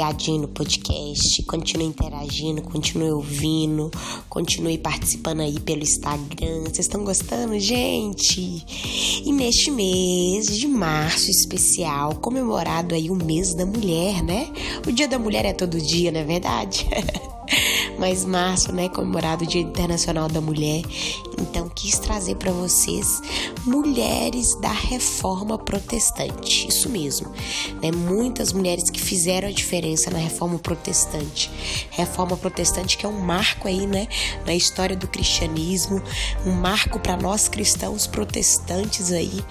ligadinho no podcast, continue interagindo, continue ouvindo, continue participando aí pelo Instagram. Vocês estão gostando, gente? E neste mês de março especial, comemorado aí o mês da mulher, né? O dia da mulher é todo dia, não é verdade? Mas março, né, comemorado o Dia Internacional da Mulher. Então quis trazer para vocês mulheres da Reforma Protestante. Isso mesmo, né? Muitas mulheres que fizeram a diferença na Reforma Protestante. Reforma Protestante que é um marco aí, né, na história do cristianismo, um marco para nós cristãos protestantes aí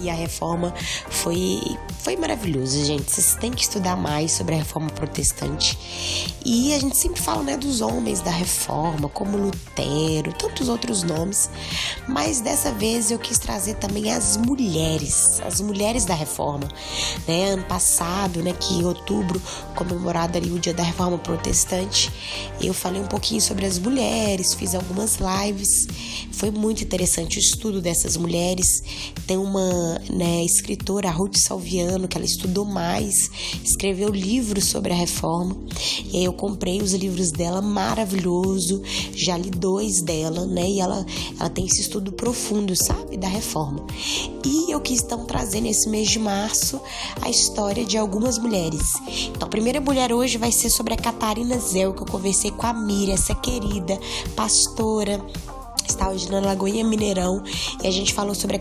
e a reforma foi foi maravilhoso, gente. Vocês têm que estudar mais sobre a reforma protestante. E a gente sempre fala, né, dos homens da reforma, como Lutero, tantos outros nomes, mas dessa vez eu quis trazer também as mulheres, as mulheres da reforma, né? Ano passado, né, que em outubro comemorado ali o Dia da Reforma Protestante, eu falei um pouquinho sobre as mulheres, fiz algumas lives. Foi muito interessante o estudo dessas mulheres. Tem uma né, escritora, a Ruth Salviano, que ela estudou mais, escreveu livros sobre a reforma. E aí eu comprei os livros dela, maravilhoso. Já li dois dela, né? E ela, ela tem esse estudo profundo, sabe, da reforma. E eu quis então trazer nesse mês de março a história de algumas mulheres. Então, a primeira mulher hoje vai ser sobre a Catarina Zel, que eu conversei com a Miriam, essa querida pastora está hoje na Lagoinha Mineirão e a gente falou sobre a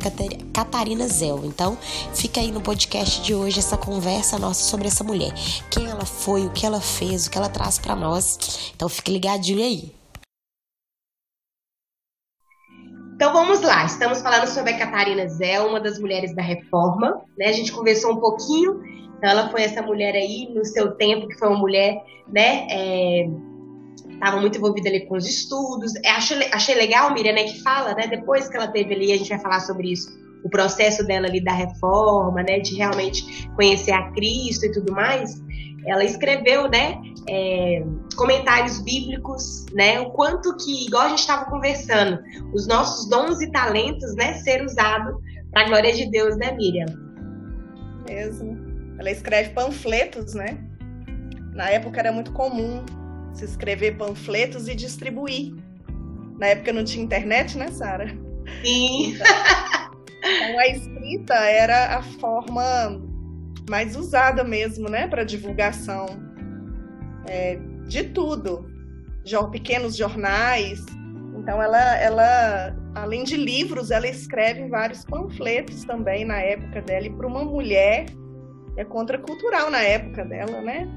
Catarina Zel. Então, fica aí no podcast de hoje essa conversa nossa sobre essa mulher. Quem ela foi, o que ela fez, o que ela traz para nós. Então, fique ligadinho aí. Então vamos lá, estamos falando sobre a Catarina Zé, uma das mulheres da reforma, né? A gente conversou um pouquinho, então ela foi essa mulher aí no seu tempo, que foi uma mulher, né, é, estava muito envolvida ali com os estudos. É, achei, achei legal, Miriam, né, que fala, né, depois que ela teve ali, a gente vai falar sobre isso, o processo dela ali da reforma, né, de realmente conhecer a Cristo e tudo mais. Ela escreveu, né, é, comentários bíblicos, né, o quanto que, igual a gente estava conversando, os nossos dons e talentos, né, ser usado para a glória de Deus, né, Miriam? Mesmo. Ela escreve panfletos, né? Na época era muito comum se escrever panfletos e distribuir. Na época não tinha internet, né, Sara? Sim. Então, a escrita era a forma mais usada mesmo, né, para divulgação é, de tudo, pequenos jornais. Então, ela, ela, além de livros, ela escreve vários panfletos também na época dela e para uma mulher é contracultural na época dela, né?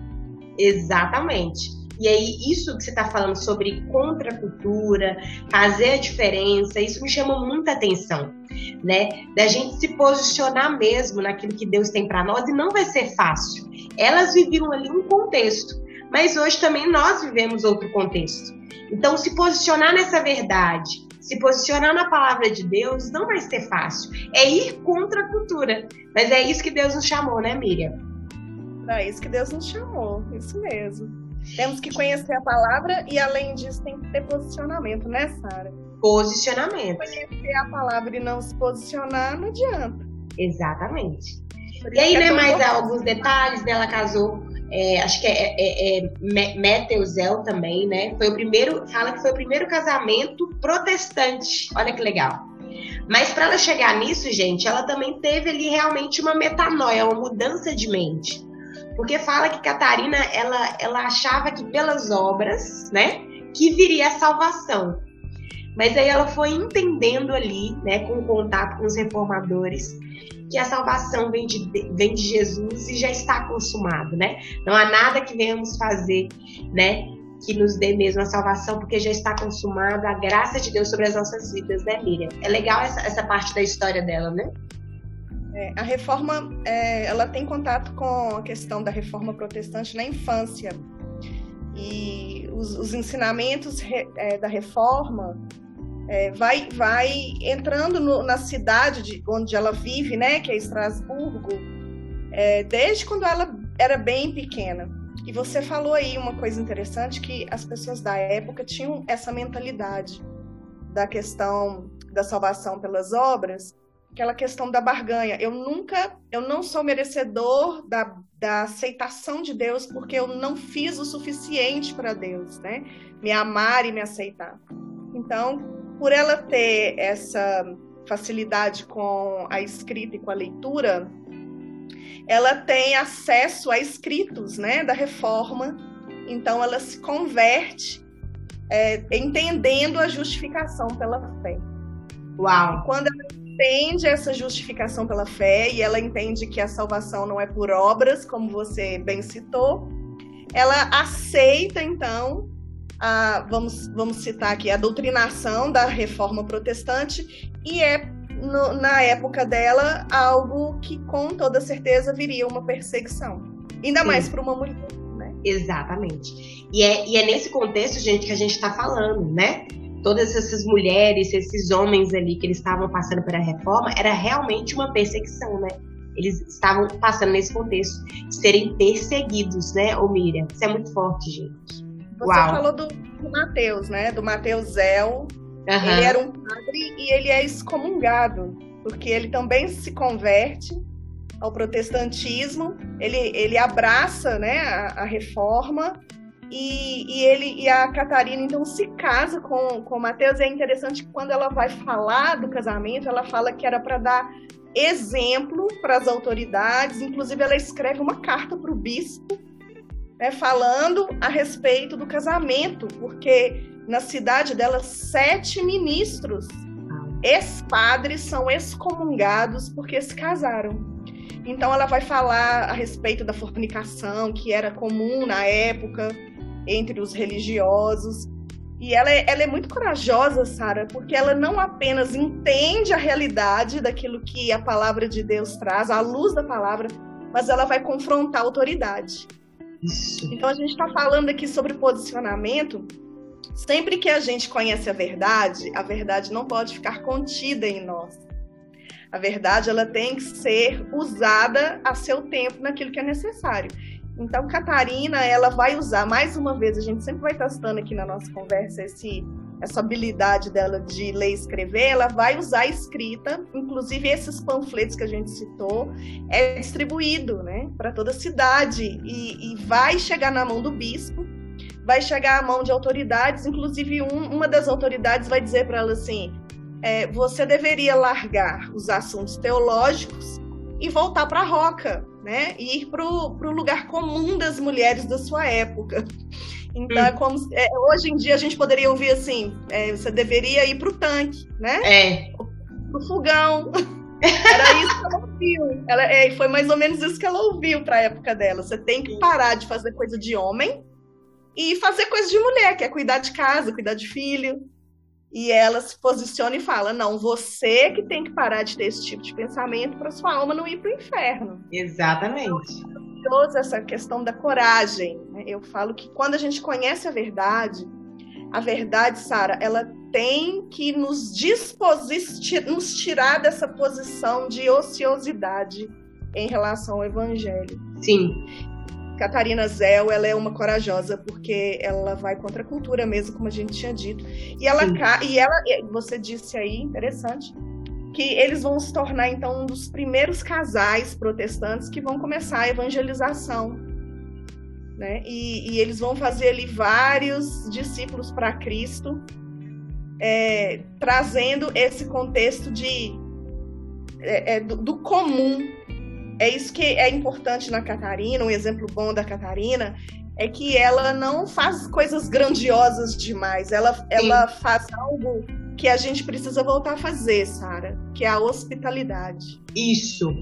Exatamente. E aí, isso que você está falando sobre contracultura, fazer a diferença, isso me chama muita atenção, né? Da gente se posicionar mesmo naquilo que Deus tem para nós e não vai ser fácil. Elas viviam ali um contexto, mas hoje também nós vivemos outro contexto. Então, se posicionar nessa verdade, se posicionar na palavra de Deus não vai ser fácil. É ir contra a cultura. Mas é isso que Deus nos chamou, né, Miriam? É isso que Deus nos chamou, isso mesmo. Temos que conhecer a palavra e, além disso, tem que ter posicionamento, né, Sara? Posicionamento. Conhecer a palavra e não se posicionar não adianta. Exatamente. E aí, né, mais bom. alguns detalhes dela casou. É, acho que é, é, é Meteuzel também, né? Foi o primeiro, fala que foi o primeiro casamento protestante. Olha que legal. Mas para ela chegar nisso, gente, ela também teve ali realmente uma metanoia, uma mudança de mente. Porque fala que Catarina, ela, ela achava que pelas obras, né, que viria a salvação. Mas aí ela foi entendendo ali, né, com o contato com os reformadores, que a salvação vem de, vem de Jesus e já está consumado, né? Não há nada que venhamos fazer, né, que nos dê mesmo a salvação, porque já está consumada a graça de Deus sobre as nossas vidas, né, Miriam? É legal essa, essa parte da história dela, né? É, a reforma, é, ela tem contato com a questão da reforma protestante na infância. E os, os ensinamentos re, é, da reforma é, vai, vai entrando no, na cidade de, onde ela vive, né, que é Estrasburgo, é, desde quando ela era bem pequena. E você falou aí uma coisa interessante, que as pessoas da época tinham essa mentalidade da questão da salvação pelas obras, aquela questão da barganha. Eu nunca, eu não sou merecedor da, da aceitação de Deus porque eu não fiz o suficiente para Deus, né? Me amar e me aceitar. Então, por ela ter essa facilidade com a escrita e com a leitura, ela tem acesso a escritos, né, da reforma. Então, ela se converte é, entendendo a justificação pela fé. Uau! Quando ela entende essa justificação pela fé e ela entende que a salvação não é por obras, como você bem citou, ela aceita então a, vamos, vamos citar aqui a doutrinação da reforma protestante e é no, na época dela algo que com toda certeza viria uma perseguição, ainda Sim. mais para uma mulher. Né? Exatamente. E é, e é nesse contexto, gente, que a gente está falando, né? Todas essas mulheres, esses homens ali que eles estavam passando pela reforma, era realmente uma perseguição, né? Eles estavam passando nesse contexto de serem perseguidos, né, ô Miriam? Isso é muito forte, gente. Você Uau. falou do, do Mateus, né? Do Mateus Zéu. Uhum. Ele era um padre e ele é excomungado, porque ele também se converte ao protestantismo, ele, ele abraça né, a, a reforma e, e, ele e a Catarina então se casa com com Mateus. E é interessante que quando ela vai falar do casamento, ela fala que era para dar exemplo para as autoridades. Inclusive, ela escreve uma carta para o bispo, né, falando a respeito do casamento, porque na cidade dela sete ministros, ex-padres, são excomungados porque se casaram. Então, ela vai falar a respeito da fornicação, que era comum na época entre os religiosos. E ela é, ela é muito corajosa, Sara, porque ela não apenas entende a realidade daquilo que a palavra de Deus traz, a luz da palavra, mas ela vai confrontar a autoridade. Isso. Então a gente está falando aqui sobre posicionamento. Sempre que a gente conhece a verdade, a verdade não pode ficar contida em nós. A verdade ela tem que ser usada a seu tempo naquilo que é necessário. Então, Catarina, ela vai usar, mais uma vez, a gente sempre vai testando aqui na nossa conversa esse, essa habilidade dela de ler e escrever, ela vai usar a escrita, inclusive esses panfletos que a gente citou, é distribuído né, para toda a cidade. E, e, vai chegar na mão do bispo, vai chegar à mão de autoridades, inclusive um, uma das autoridades vai dizer para ela assim: é, você deveria largar os assuntos teológicos e voltar para a roca, né? E ir para o lugar comum das mulheres da sua época. Então, é hum. como, é, hoje em dia a gente poderia ouvir assim: é, você deveria ir para o tanque, né? É. Para o fogão. Era isso que ela ouviu. Ela, é, foi mais ou menos isso que ela ouviu para a época dela. Você tem que parar de fazer coisa de homem e fazer coisa de mulher, que é cuidar de casa, cuidar de filho. E ela se posiciona e fala: não, você que tem que parar de ter esse tipo de pensamento para sua alma não ir para o inferno. Exatamente. Então, essa questão da coragem. Né? Eu falo que quando a gente conhece a verdade, a verdade, Sara, ela tem que nos disposicionar, nos tirar dessa posição de ociosidade em relação ao evangelho. Sim. Catarina Zell, ela é uma corajosa porque ela vai contra a cultura mesmo, como a gente tinha dito. E ela e ela, você disse aí, interessante, que eles vão se tornar então um dos primeiros casais protestantes que vão começar a evangelização, né? E, e eles vão fazer ali vários discípulos para Cristo, é, trazendo esse contexto de é, é, do, do comum é isso que é importante na Catarina, um exemplo bom da Catarina é que ela não faz coisas grandiosas demais, ela, ela faz algo que a gente precisa voltar a fazer, Sara, que é a hospitalidade. Isso.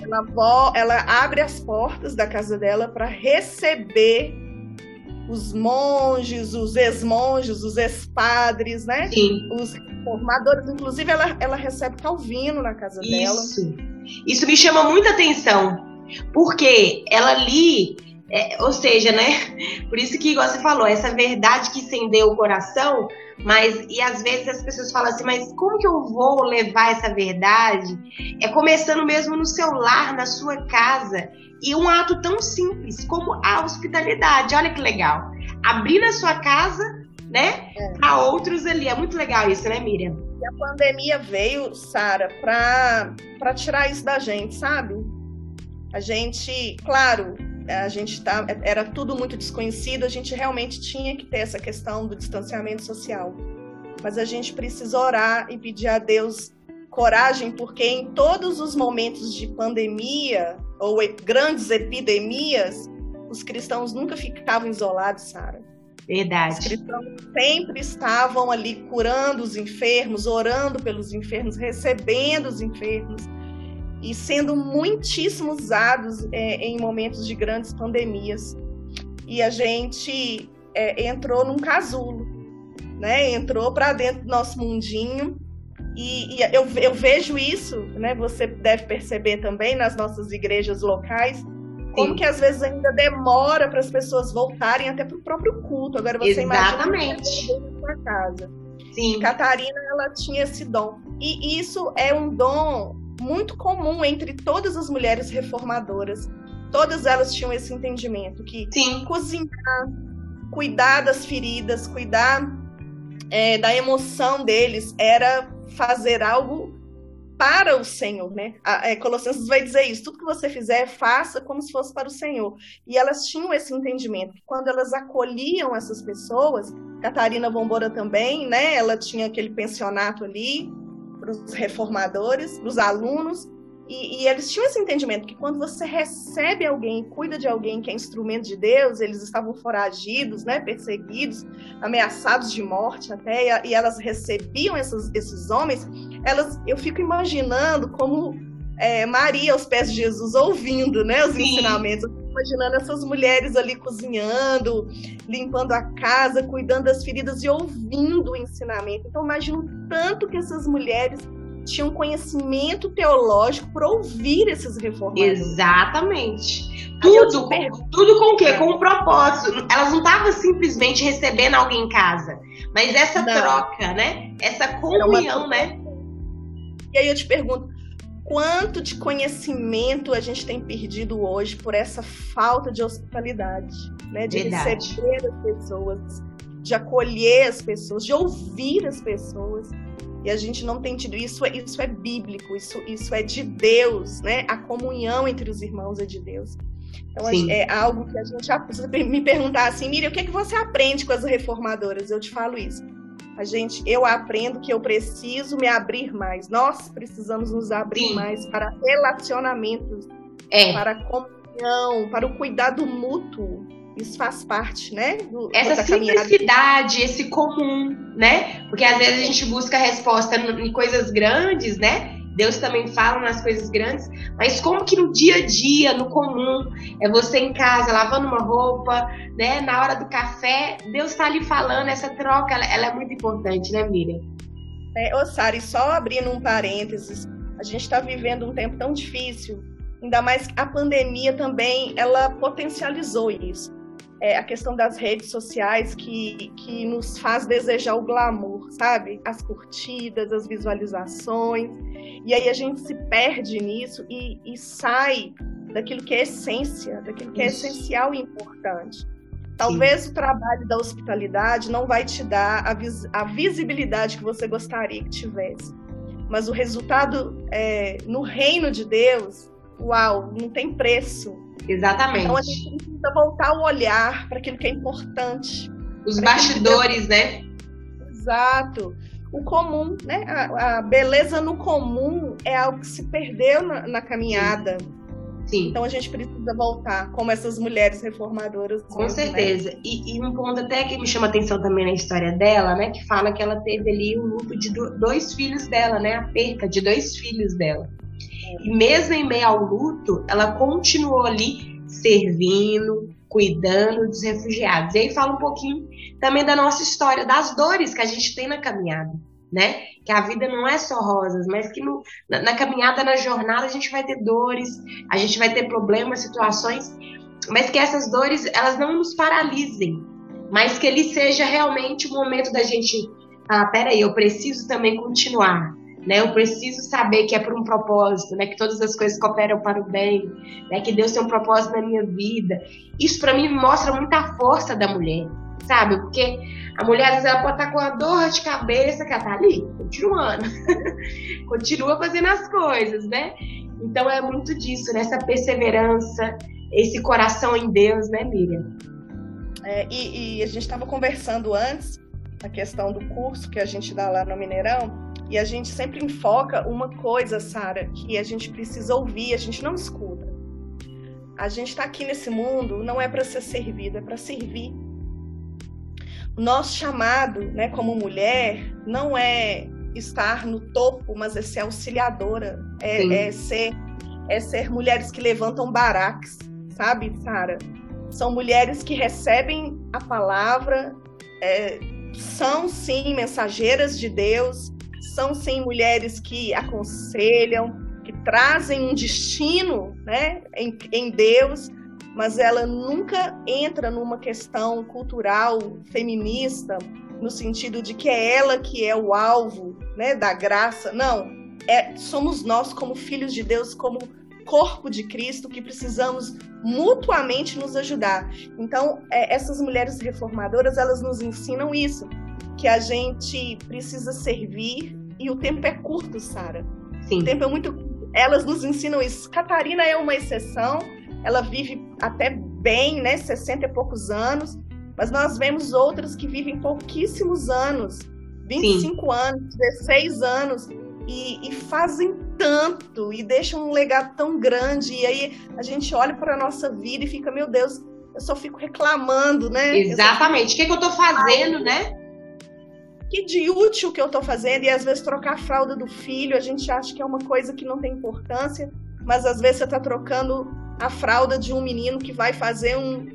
Ela, ela abre as portas da casa dela para receber os monges, os ex-monges, os ex-padres, né? Sim. Os formadores. Inclusive, ela, ela recebe Calvino na casa Isso. dela. Isso. Isso me chama muita atenção, porque ela ali, é, ou seja, né? Por isso que você falou, essa verdade que incendeu o coração, mas e às vezes as pessoas falam assim, mas como que eu vou levar essa verdade? É começando mesmo no seu lar, na sua casa. E um ato tão simples como a hospitalidade. Olha que legal. Abrir na sua casa, né? É. A outros ali. É muito legal isso, né, Miriam? E a pandemia veio, Sara, para tirar isso da gente, sabe? A gente, claro, a gente tá, era tudo muito desconhecido, a gente realmente tinha que ter essa questão do distanciamento social. Mas a gente precisa orar e pedir a Deus coragem, porque em todos os momentos de pandemia ou grandes epidemias, os cristãos nunca ficavam isolados, Sara. Verdade. Os cristãos sempre estavam ali curando os enfermos, orando pelos enfermos, recebendo os enfermos e sendo muitíssimo usados é, em momentos de grandes pandemias. E a gente é, entrou num casulo, né? Entrou para dentro do nosso mundinho. E, e eu, eu, vejo isso, né? Você deve perceber também nas nossas igrejas locais, como Sim. que às vezes ainda demora para as pessoas voltarem até para o próprio culto. Agora você Exatamente. imagina sua casa. Sim. Catarina ela tinha esse dom. E isso é um dom muito comum entre todas as mulheres reformadoras. Todas elas tinham esse entendimento que Sim. cozinhar, cuidar das feridas, cuidar é, da emoção deles era fazer algo para o Senhor, né? A, é, Colossenses vai dizer isso: tudo que você fizer, faça como se fosse para o Senhor. E elas tinham esse entendimento. Quando elas acolhiam essas pessoas, Catarina Bombora também, né? Ela tinha aquele pensionato ali, para os reformadores, para os alunos, e, e, eles tinham esse entendimento que quando você recebe alguém, cuida de alguém que é instrumento de Deus, eles estavam foragidos, né, perseguidos, ameaçados de morte até, e, elas recebiam esses, esses homens, elas, eu fico imaginando como é, Maria aos pés de Jesus ouvindo, né, os Sim. ensinamentos imaginando essas mulheres ali cozinhando, limpando a casa, cuidando das feridas e ouvindo o ensinamento. Então, imagino tanto que essas mulheres tinham conhecimento teológico para ouvir esses reformadores. Exatamente. Tudo, tudo com o quê? Com um propósito. Elas não estavam simplesmente recebendo alguém em casa, mas essa não. troca, né? Essa comunhão, uma... né? E aí eu te pergunto, quanto de conhecimento a gente tem perdido hoje por essa falta de hospitalidade, né? De Verdade. receber as pessoas, de acolher as pessoas, de ouvir as pessoas. E a gente não tem tido isso, isso é bíblico, isso, isso é de Deus, né? A comunhão entre os irmãos é de Deus. Então Sim. é algo que a gente precisa me perguntar assim, Miriam, o que, é que você aprende com as reformadoras? Eu te falo isso a gente, eu aprendo que eu preciso me abrir mais. Nós precisamos nos abrir Sim. mais para relacionamentos, é. para comunhão, para o cuidado mútuo. Isso faz parte, né? Do, Essa simplicidade, esse comum, né? Porque às vezes a gente busca resposta em coisas grandes, né? Deus também fala nas coisas grandes, mas como que no dia a dia, no comum, é você em casa lavando uma roupa, né, na hora do café, Deus está ali falando, essa troca, ela, ela, é muito importante, né, Miriam? É, ô Sari, só abrindo um parênteses, a gente está vivendo um tempo tão difícil, ainda mais a pandemia também, ela potencializou isso é, a questão das redes sociais que, que nos faz desejar o glamour, sabe? As curtidas, as visualizações. E aí a gente se perde nisso e, e sai daquilo que é essência, daquilo que é Isso. essencial e importante. Talvez Sim. o trabalho da hospitalidade não vai te dar a, vis a visibilidade que você gostaria que tivesse. Mas o resultado é, no reino de Deus, uau, não tem preço. Exatamente. Então a gente precisa voltar o olhar para aquilo que é importante. Os bastidores, né? Exato. O comum, né? A, a, beleza no comum é algo que se perdeu na, na caminhada. Sim. Então a gente precisa voltar, como essas mulheres reformadoras. Com mesmo, né? certeza. Né? E, e, um ponto até que me chama atenção também na história dela, né? Que fala que ela teve ali o um luto de dois filhos dela, né? A perca de dois filhos dela. E mesmo em meio ao luto, ela continuou ali servindo, cuidando dos refugiados. E aí fala um pouquinho também da nossa história, das dores que a gente tem na caminhada, né? Que a vida não é só rosas, mas que no, na, na caminhada, na jornada, a gente vai ter dores, a gente vai ter problemas, situações, mas que essas dores, elas não nos paralisem, mas que ele seja realmente o momento da gente, ah, peraí, eu preciso também continuar, né? Eu preciso saber que é por um propósito, né? Que todas as coisas cooperam para o bem, né? Que Deus tem um propósito na minha vida. Isso para mim mostra muita força da mulher, sabe? Porque a mulher, às vezes, ela pode estar com a dor de cabeça, que ela tá ali, continuando. Continua fazendo as coisas, né? Então é muito disso, nessa né? perseverança, esse coração em Deus, né, Miriam? É, e, e, a gente estava conversando antes a questão do curso que a gente dá lá no Mineirão, e a gente sempre enfoca uma coisa, Sara, que a gente precisa ouvir, a gente não escuta. A gente está aqui nesse mundo não é para ser servido, é para servir. Nosso chamado, né, como mulher, não é estar no topo, mas é ser auxiliadora, é, é ser é ser mulheres que levantam baraques, sabe, Sara? São mulheres que recebem a palavra, é, são sim mensageiras de Deus, são sim mulheres que aconselham, que trazem um destino né, em, em Deus, mas ela nunca entra numa questão cultural feminista no sentido de que é ela que é o alvo né, da graça. Não, é, somos nós como filhos de Deus, como corpo de Cristo, que precisamos mutuamente nos ajudar. Então, é, essas mulheres reformadoras, elas nos ensinam isso, que a gente precisa servir e o tempo é curto, Sara. O tempo é muito Elas nos ensinam isso. Catarina é uma exceção, ela vive até bem, né, 60 e poucos anos, mas nós vemos outras que vivem pouquíssimos anos, 25 Sim. anos, 16 anos, e, e, fazem tanto e deixam um legado tão grande. E aí a gente olha para a nossa vida e fica, meu Deus, eu só fico reclamando, né? Exatamente. O que, é que eu estou fazendo, né? Que de útil que eu estou fazendo, e às vezes trocar a fralda do filho, a gente acha que é uma coisa que não tem importância, mas às vezes você está trocando a fralda de um menino que vai fazer um,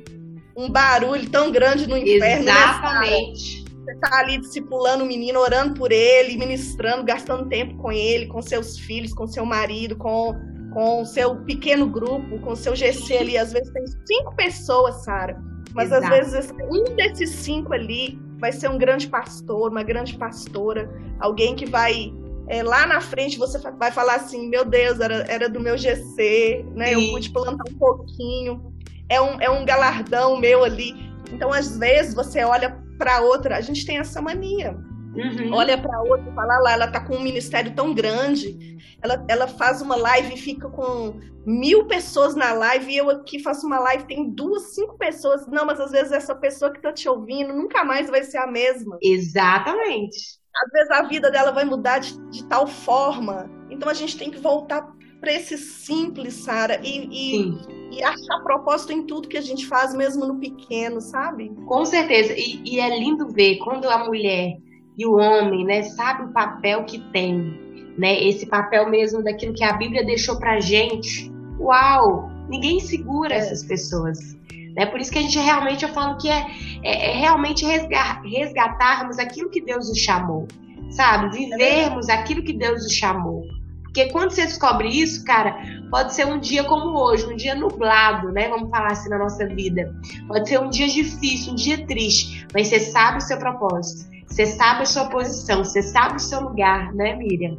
um barulho tão grande no inferno. Né, Exatamente. Né, você está ali discipulando o menino, orando por ele, ministrando, gastando tempo com ele, com seus filhos, com seu marido, com com o seu pequeno grupo, com o seu GC ali. Às vezes tem cinco pessoas, Sara. Mas Exato. às vezes um desses cinco ali vai ser um grande pastor, uma grande pastora, alguém que vai é, lá na frente você vai falar assim, meu Deus, era, era do meu GC, né? Sim. Eu pude plantar um pouquinho. É um, é um galardão meu ali. Então, às vezes, você olha para outra, a gente tem essa mania. Uhum. Olha para outra e fala lá, ela tá com um ministério tão grande, ela, ela faz uma live e fica com mil pessoas na live, e eu aqui faço uma live, tem duas, cinco pessoas. Não, mas às vezes essa pessoa que tá te ouvindo nunca mais vai ser a mesma. Exatamente. Às vezes a vida dela vai mudar de, de tal forma. Então a gente tem que voltar para esse simples, Sara, e, e, e, achar propósito em tudo que a gente faz, mesmo no pequeno, sabe? Com certeza. E, e, é lindo ver quando a mulher e o homem, né, sabe o papel que tem, né? Esse papel mesmo daquilo que a Bíblia deixou pra gente. Uau! Ninguém segura é. essas pessoas. Né? Por isso que a gente realmente, eu falo que é, é, é realmente resgatarmos aquilo que Deus nos chamou, sabe? Vivermos aquilo que Deus nos chamou. Porque quando você descobre isso, cara, pode ser um dia como hoje, um dia nublado, né? Vamos falar assim na nossa vida. Pode ser um dia difícil, um dia triste, mas você sabe o seu propósito, você sabe a sua posição, você sabe o seu lugar, né, Miriam?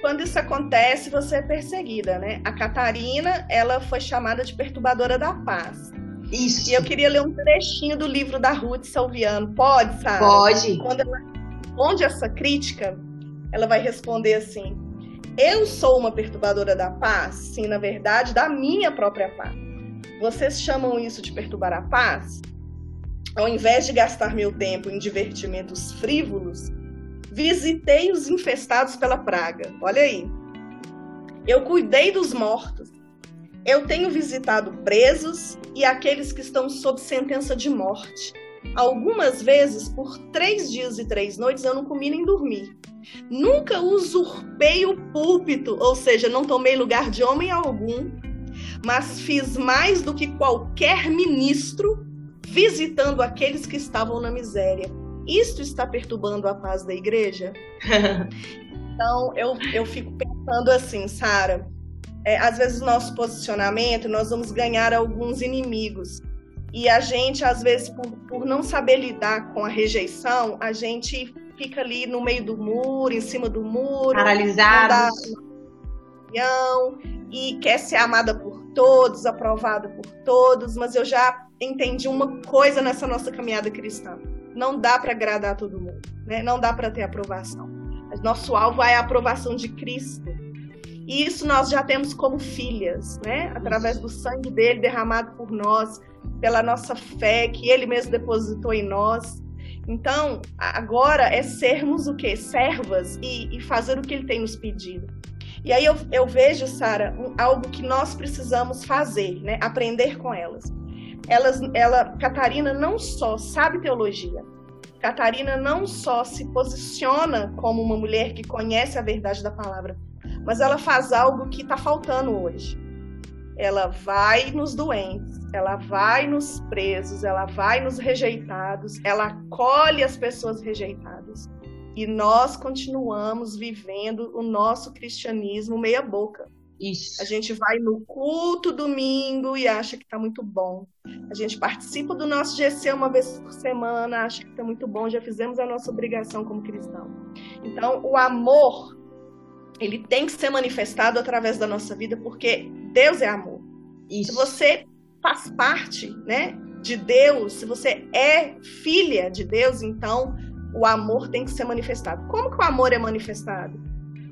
Quando isso acontece, você é perseguida, né? A Catarina, ela foi chamada de perturbadora da paz. Isso. E eu queria ler um trechinho do livro da Ruth Salviano. Pode, sabe? Pode. Quando ela responde essa crítica, ela vai responder assim: eu sou uma perturbadora da paz? Sim, na verdade, da minha própria paz. Vocês chamam isso de perturbar a paz? Ao invés de gastar meu tempo em divertimentos frívolos, visitei os infestados pela praga. Olha aí. Eu cuidei dos mortos. Eu tenho visitado presos e aqueles que estão sob sentença de morte. Algumas vezes, por três dias e três noites, eu não comi nem dormi. Nunca usurpei o púlpito, ou seja, não tomei lugar de homem algum, mas fiz mais do que qualquer ministro, visitando aqueles que estavam na miséria. Isto está perturbando a paz da igreja? então, eu, eu fico pensando assim, Sara, é, às vezes nosso posicionamento, nós vamos ganhar alguns inimigos. E a gente, às vezes, por, por não saber lidar com a rejeição, a gente fica ali no meio do muro, em cima do muro. Paralisado. E quer ser amada por todos, aprovada por todos, mas eu já entendi uma coisa nessa nossa caminhada cristã. Não dá para agradar todo mundo, né? Não dá para ter aprovação. Nosso alvo é a aprovação de Cristo. E isso nós já temos como filhas, né? Através do sangue dele derramado por nós, pela nossa fé que ele mesmo depositou em nós. Então, agora é sermos o quê? Servas e, e fazer o que ele tem nos pedido. E aí eu, eu vejo, Sara, um, algo que nós precisamos fazer, né? Aprender com elas. Elas, ela, Catarina não só sabe teologia, Catarina não só se posiciona como uma mulher que conhece a verdade da palavra, mas ela faz algo que está faltando hoje. Ela vai nos doentes, ela vai nos presos, ela vai nos rejeitados, ela acolhe as pessoas rejeitadas. E nós continuamos vivendo o nosso cristianismo meia boca. Isso. A gente vai no culto domingo e acha que está muito bom. A gente participa do nosso GC uma vez por semana, acha que está muito bom, já fizemos a nossa obrigação como cristão. Então, o amor, ele tem que ser manifestado através da nossa vida, porque Deus é amor. Isso. Se você faz parte né, de Deus, se você é filha de Deus, então o amor tem que ser manifestado. Como que o amor é manifestado?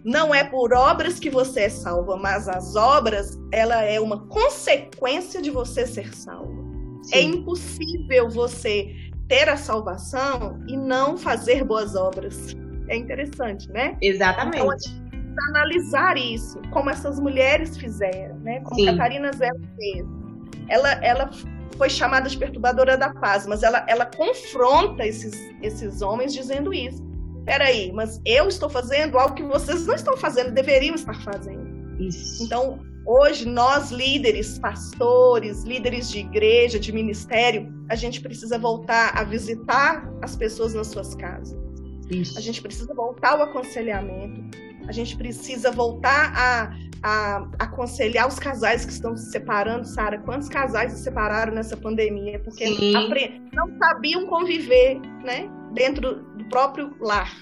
Não é por obras que você é salva, mas as obras, ela é uma consequência de você ser salvo. É impossível você ter a salvação e não fazer boas obras. É interessante, né? Exatamente. Então, analisar isso, como essas mulheres fizeram, né? Como Sim. Catarina Zé fez. Ela, ela foi chamada de perturbadora da paz, mas ela, ela confronta esses, esses homens dizendo isso. Peraí, mas eu estou fazendo algo que vocês não estão fazendo, deveriam estar fazendo. Isso. Então, hoje, nós líderes, pastores, líderes de igreja, de ministério, a gente precisa voltar a visitar as pessoas nas suas casas. Isso. A gente precisa voltar ao aconselhamento. A gente precisa voltar a a aconselhar os casais que estão se separando, Sara. Quantos casais se separaram nessa pandemia? Porque não sabiam conviver né, dentro do próprio lar.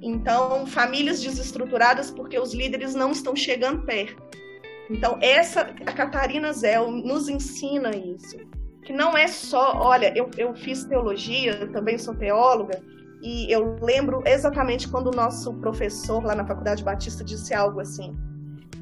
Então, famílias desestruturadas porque os líderes não estão chegando perto. Então, essa, a Catarina Zell nos ensina isso. Que não é só, olha, eu, eu fiz teologia, eu também sou teóloga, e eu lembro exatamente quando o nosso professor lá na Faculdade Batista disse algo assim: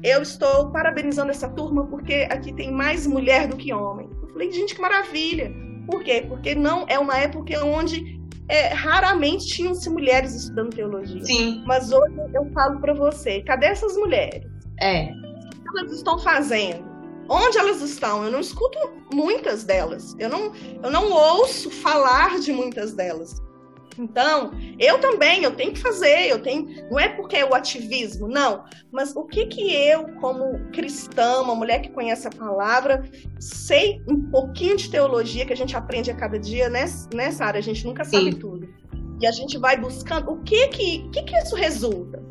eu estou parabenizando essa turma porque aqui tem mais mulher do que homem. Eu falei, gente, que maravilha. Por quê? Porque não é uma época onde é, raramente tinham-se mulheres estudando teologia. Sim. Mas hoje eu falo para você, cadê essas mulheres? É. O que elas estão fazendo? Onde elas estão? Eu não escuto muitas delas. Eu não, eu não ouço falar de muitas delas. Então, eu também, eu tenho que fazer, eu tenho, não é porque é o ativismo, não, mas o que que eu, como cristã, uma mulher que conhece a palavra, sei um pouquinho de teologia que a gente aprende a cada dia nessa, nessa área, a gente nunca sabe Sim. tudo. E a gente vai buscando o que que, que, que isso resulta?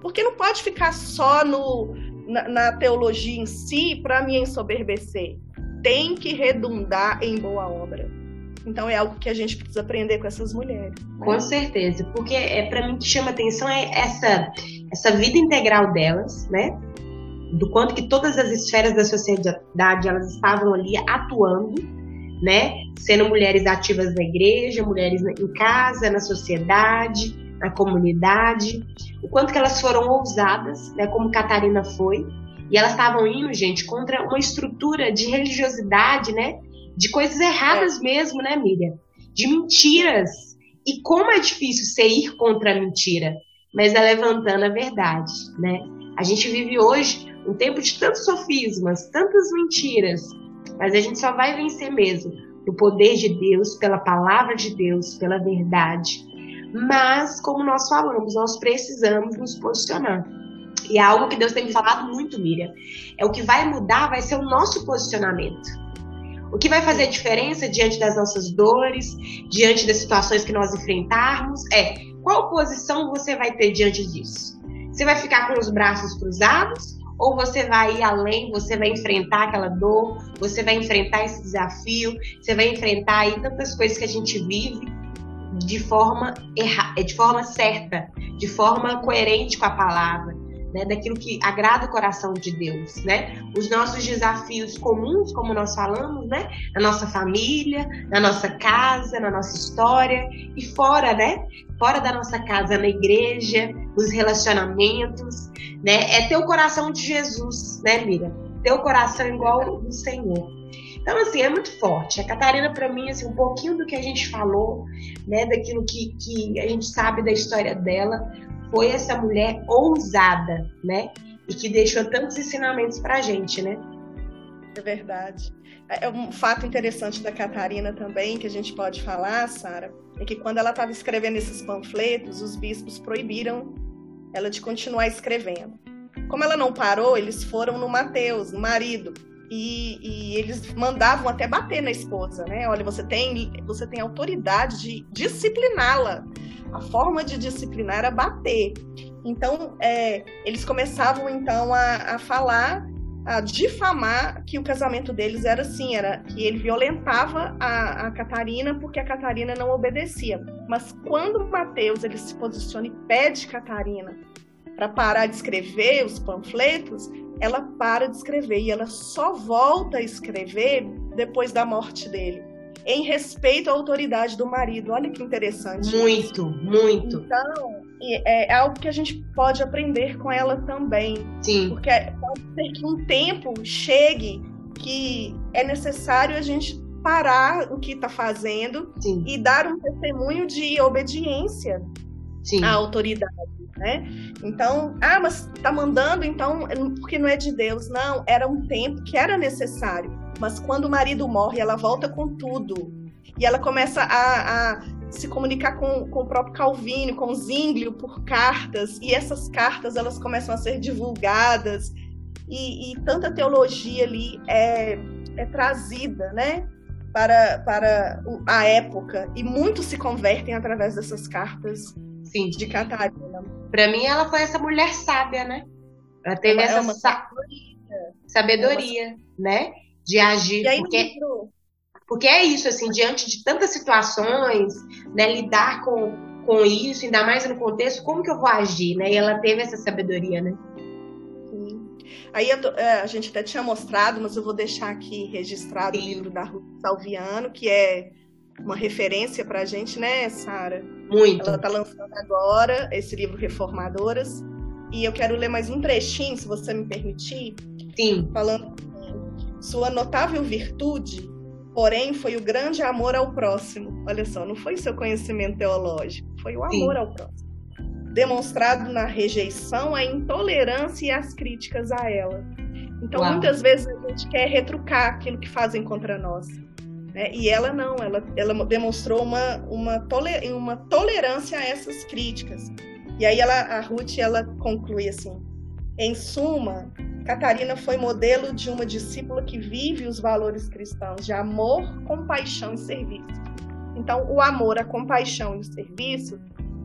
Porque não pode ficar só no, na, na teologia em si para me ensoberbecer. Tem que redundar em boa obra. Então é algo que a gente precisa aprender com essas mulheres. Né? Com certeza, porque é para mim que chama atenção é essa essa vida integral delas, né? Do quanto que todas as esferas da sociedade elas estavam ali atuando, né? Sendo mulheres ativas na igreja, mulheres em casa, na sociedade, na comunidade, o quanto que elas foram ousadas, né? Como Catarina foi, e elas estavam indo, gente, contra uma estrutura de religiosidade, né? De coisas erradas é. mesmo, né, Miriam? De mentiras. E como é difícil ser ir contra a mentira, mas é levantando a verdade, né? A gente vive hoje um tempo de tantos sofismas, tantas mentiras, mas a gente só vai vencer mesmo no poder de Deus, pela palavra de Deus, pela verdade. Mas, como nós falamos, nós precisamos nos posicionar. E é algo que Deus tem me falado muito, Miriam. É o que vai mudar, vai ser o nosso posicionamento. O que vai fazer a diferença diante das nossas dores, diante das situações que nós enfrentarmos, é qual posição você vai ter diante disso. Você vai ficar com os braços cruzados ou você vai ir além, você vai enfrentar aquela dor, você vai enfrentar esse desafio, você vai enfrentar aí tantas coisas que a gente vive de forma erra, de forma certa, de forma coerente com a palavra, né, daquilo que agrada o coração de Deus, né? Os nossos desafios comuns, como nós falamos, né? Na nossa família, na nossa casa, na nossa história e fora, né? Fora da nossa casa, na igreja, nos relacionamentos, né? É ter o coração de Jesus, né, Mira? Ter o coração igual do Senhor. Então, assim, é muito forte. A Catarina, para mim, assim, um pouquinho do que a gente falou, né, daquilo que, que a gente sabe da história dela, foi essa mulher ousada, né? E que deixou tantos ensinamentos pra gente, né? É verdade. É, é um fato interessante da Catarina também, que a gente pode falar, Sara, é que quando ela estava escrevendo esses panfletos, os bispos proibiram ela de continuar escrevendo. Como ela não parou, eles foram no Mateus, no marido, e, e, eles mandavam até bater na esposa, né? Olha, você tem, você tem autoridade de discipliná-la. A forma de disciplinar era bater. Então, é, eles começavam então a, a, falar, a difamar que o casamento deles era assim, era que ele violentava a, a Catarina porque a Catarina não obedecia. Mas quando Mateus ele se posiciona e pede Catarina para parar de escrever os panfletos, ela para de escrever e ela só volta a escrever depois da morte dele, em respeito à autoridade do marido. Olha que interessante. Muito, muito. Então, é, é algo que a gente pode aprender com ela também. Sim. Porque pode ser que um tempo chegue que é necessário a gente parar o que está fazendo Sim. e dar um testemunho de obediência Sim. à autoridade né? Então, ah, mas tá mandando, então, porque não é de Deus. Não, era um tempo que era necessário. Mas quando o marido morre, ela volta com tudo. E ela começa a, a se comunicar com, com o próprio Calvino, com Zwinglio, por cartas. E essas cartas, elas começam a ser divulgadas. E, e tanta teologia ali é, é trazida, né? Para, para a época. E muitos se convertem através dessas cartas Sim. de Catarina. Para mim, ela foi essa mulher sábia, né? Ela teve é essa uma sa sabedoria, é uma... né? De agir. Aí, porque, porque é isso, assim, diante de tantas situações, né? Lidar com, com isso, ainda mais no contexto, como que eu vou agir, né? E ela teve essa sabedoria, né? Sim. Aí é, a gente até tinha mostrado, mas eu vou deixar aqui registrado Sim. o livro da Ruth Salviano, que é uma referência para a gente, né, Sara? Muito. Ela está lançando agora esse livro Reformadoras. E eu quero ler mais um trechinho, se você me permitir. Sim. Falando sua notável virtude, porém, foi o grande amor ao próximo. Olha só, não foi seu conhecimento teológico, foi o amor Sim. ao próximo. Demonstrado na rejeição, a intolerância e as críticas a ela. Então, Uau. muitas vezes a gente quer retrucar aquilo que fazem contra nós. Né? E ela não, ela, ela demonstrou uma, uma, toler, uma tolerância a essas críticas. E aí ela, a Ruth ela conclui assim: em suma, Catarina foi modelo de uma discípula que vive os valores cristãos de amor, compaixão e serviço. Então, o amor, a compaixão e o serviço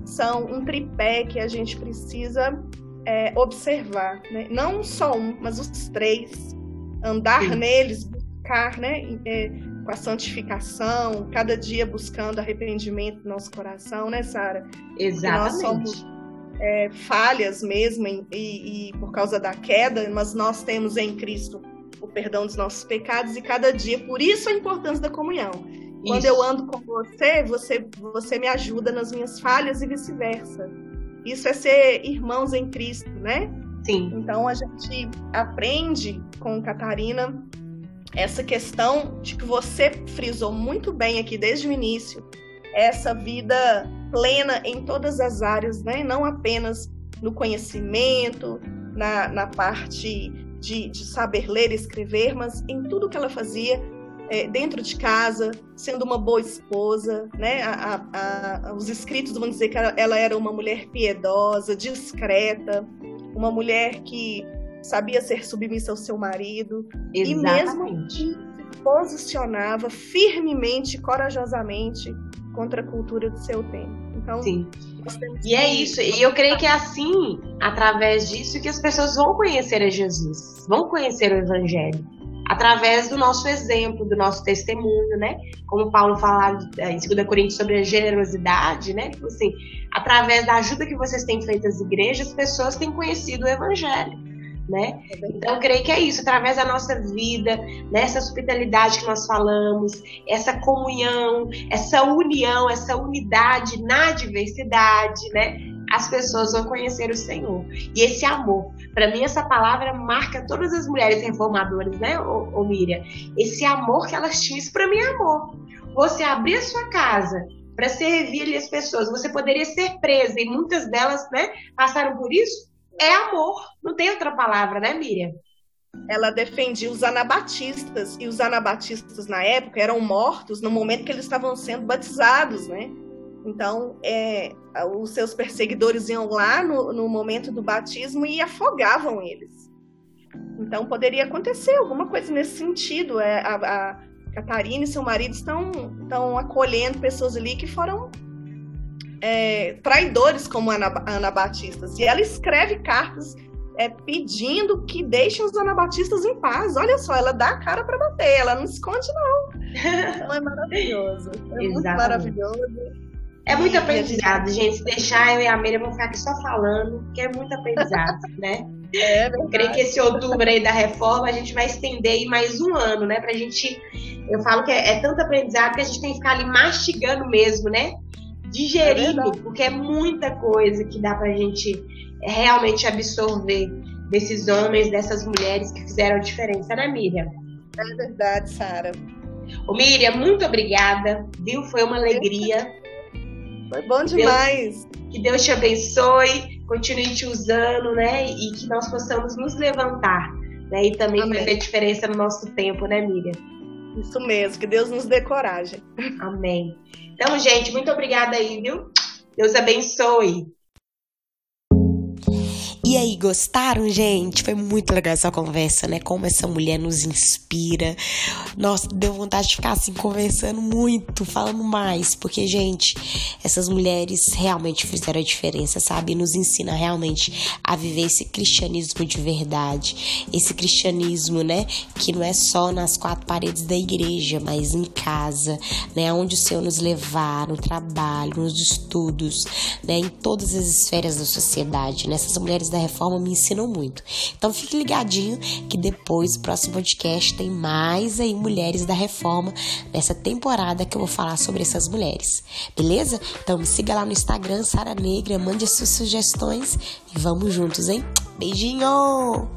são um tripé que a gente precisa é, observar. Né? Não só um, mas os três. Andar Sim. neles, buscar, né? É, com a santificação, cada dia buscando arrependimento no nosso coração, né, Sara? Exatamente. Nós somos é, falhas mesmo e, e, por causa da queda, mas nós temos em Cristo o perdão dos nossos pecados e cada dia, por isso a importância da comunhão. Quando isso. eu ando com você, você, você me ajuda nas minhas falhas e vice-versa. Isso é ser irmãos em Cristo, né? Sim. Então a gente aprende com Catarina essa questão de que você frisou muito bem aqui desde o início, essa vida plena em todas as áreas, né? não apenas no conhecimento, na, na parte de, de saber ler e escrever, mas em tudo que ela fazia é, dentro de casa, sendo uma boa esposa, né? A, a, a, os escritos vão dizer que ela, ela, era uma mulher piedosa, discreta, uma mulher que sabia ser submissa ao seu marido Exatamente. e mesmo se posicionava firmemente, corajosamente contra a cultura do seu tempo. Então, Sim. E é isso. E eu creio que é assim, através disso, que as pessoas vão conhecer a Jesus, vão conhecer o Evangelho. através do nosso exemplo, do nosso testemunho, né? Como Paulo fala é, em 2 Coríntios sobre a generosidade, né? Tipo assim, através da ajuda que vocês têm feito às igrejas, as pessoas têm conhecido o evangelho. Né? É então, eu creio que é isso, através da nossa vida, nessa hospitalidade que nós falamos, essa comunhão, essa união, essa unidade na diversidade, né? as pessoas vão conhecer o Senhor. E esse amor, para mim essa palavra marca todas as mulheres reformadoras, né, ô Miriam? Esse amor que elas tinham, isso para mim é amor. Você abrir a sua casa para servir ali as pessoas, você poderia ser presa e muitas delas, né, passaram por isso. É amor, não tem outra palavra, né, Miriam? Ela defendia os anabatistas e os anabatistas na época eram mortos no momento que eles estavam sendo batizados, né? Então, é, os seus perseguidores iam lá no, no momento do batismo e afogavam eles. Então, poderia acontecer alguma coisa nesse sentido. É, a, a Catarina e seu marido estão, estão acolhendo pessoas ali que foram é, traidores como Ana, anabatistas. E ela escreve cartas é, pedindo que deixem os anabatistas em paz. Olha só, ela dá a cara para bater, ela não esconde, não. Então é maravilhoso. É muito maravilhoso. É muito aprendizado, gente. Se deixar eu e a Miriam vão ficar aqui só falando, porque é muito aprendizado, né? É verdade. Creio que esse outubro aí da reforma a gente vai estender aí mais um ano, né? Pra gente. Eu falo que é, é tanto aprendizado que a gente tem que ficar ali mastigando mesmo, né? Digerindo, é porque é muita coisa que dá pra gente realmente absorver desses homens, dessas mulheres que fizeram a diferença, né, Miriam? É verdade, Sara. Ô, Miriam, muito obrigada, viu? Foi uma alegria. Foi bom demais. Deus, que Deus te abençoe, continue te usando, né? E que nós possamos nos levantar, né? E também Amém. fazer diferença no nosso tempo, né, Miriam? Isso mesmo, que Deus nos dê coragem. Amém. Então, gente, muito obrigada aí, viu? Deus abençoe. E aí, gostaram, gente? Foi muito legal essa conversa, né? Como essa mulher nos inspira. Nossa, deu vontade de ficar assim conversando muito, falando mais, porque, gente, essas mulheres realmente fizeram a diferença, sabe? Nos ensina realmente a viver esse cristianismo de verdade. Esse cristianismo, né? Que não é só nas quatro paredes da igreja, mas em casa, né? Onde o Senhor nos levar, no trabalho, nos estudos, né? Em todas as esferas da sociedade, né? Essas mulheres da reforma me ensinam muito. Então fique ligadinho que depois o próximo podcast tem mais aí mulheres da reforma nessa temporada que eu vou falar sobre essas mulheres. Beleza? Então me siga lá no Instagram Sara Negra, mande as suas sugestões e vamos juntos, hein? Beijinho!